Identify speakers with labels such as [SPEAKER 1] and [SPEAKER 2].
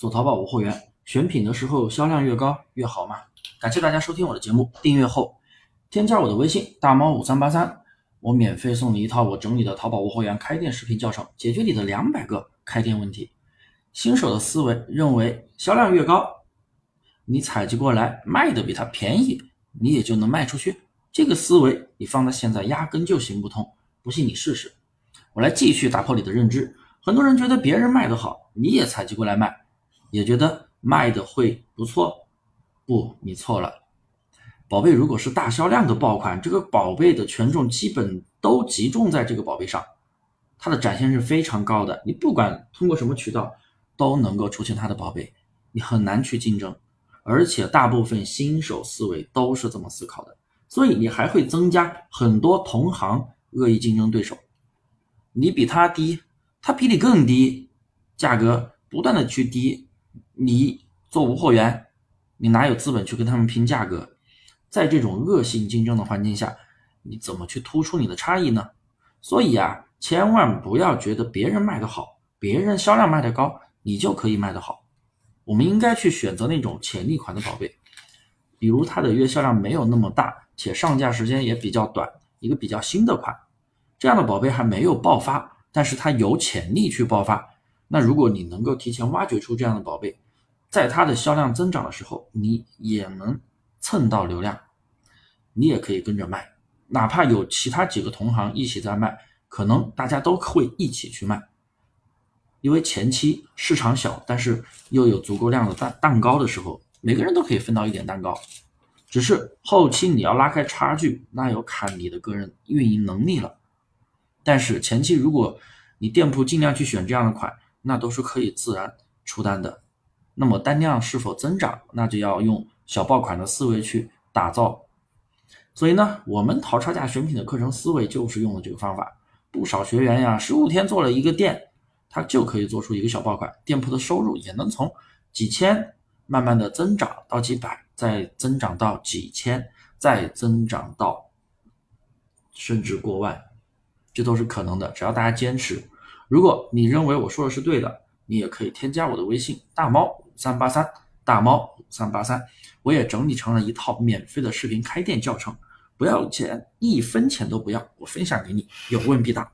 [SPEAKER 1] 做淘宝无货源，选品的时候销量越高越好嘛？感谢大家收听我的节目，订阅后添加我的微信大猫五三八三，我免费送你一套我整理的淘宝无货源开店视频教程，解决你的两百个开店问题。新手的思维认为销量越高，你采集过来卖的比他便宜，你也就能卖出去。这个思维你放在现在压根就行不通，不信你试试。我来继续打破你的认知。很多人觉得别人卖的好，你也采集过来卖，也觉得卖的会不错。不，你错了。宝贝如果是大销量的爆款，这个宝贝的权重基本都集中在这个宝贝上，它的展现是非常高的。你不管通过什么渠道，都能够出现它的宝贝，你很难去竞争。而且大部分新手思维都是这么思考的，所以你还会增加很多同行恶意竞争对手。你比他低。他比你更低，价格不断的去低，你做无货源，你哪有资本去跟他们拼价格？在这种恶性竞争的环境下，你怎么去突出你的差异呢？所以啊，千万不要觉得别人卖的好，别人销量卖的高，你就可以卖得好。我们应该去选择那种潜力款的宝贝，比如它的月销量没有那么大，且上架时间也比较短，一个比较新的款，这样的宝贝还没有爆发。但是它有潜力去爆发，那如果你能够提前挖掘出这样的宝贝，在它的销量增长的时候，你也能蹭到流量，你也可以跟着卖，哪怕有其他几个同行一起在卖，可能大家都会一起去卖，因为前期市场小，但是又有足够量的蛋蛋糕的时候，每个人都可以分到一点蛋糕，只是后期你要拉开差距，那要看你的个人运营能力了。但是前期如果你店铺尽量去选这样的款，那都是可以自然出单的。那么单量是否增长，那就要用小爆款的思维去打造。所以呢，我们淘差价选品的课程思维就是用的这个方法。不少学员呀，十五天做了一个店，他就可以做出一个小爆款，店铺的收入也能从几千慢慢的增长到几百，再增长到几千，再增长到甚至过万。这都是可能的，只要大家坚持。如果你认为我说的是对的，你也可以添加我的微信大猫五三八三大猫五三八三，我也整理成了一套免费的视频开店教程，不要钱，一分钱都不要，我分享给你，有问必答。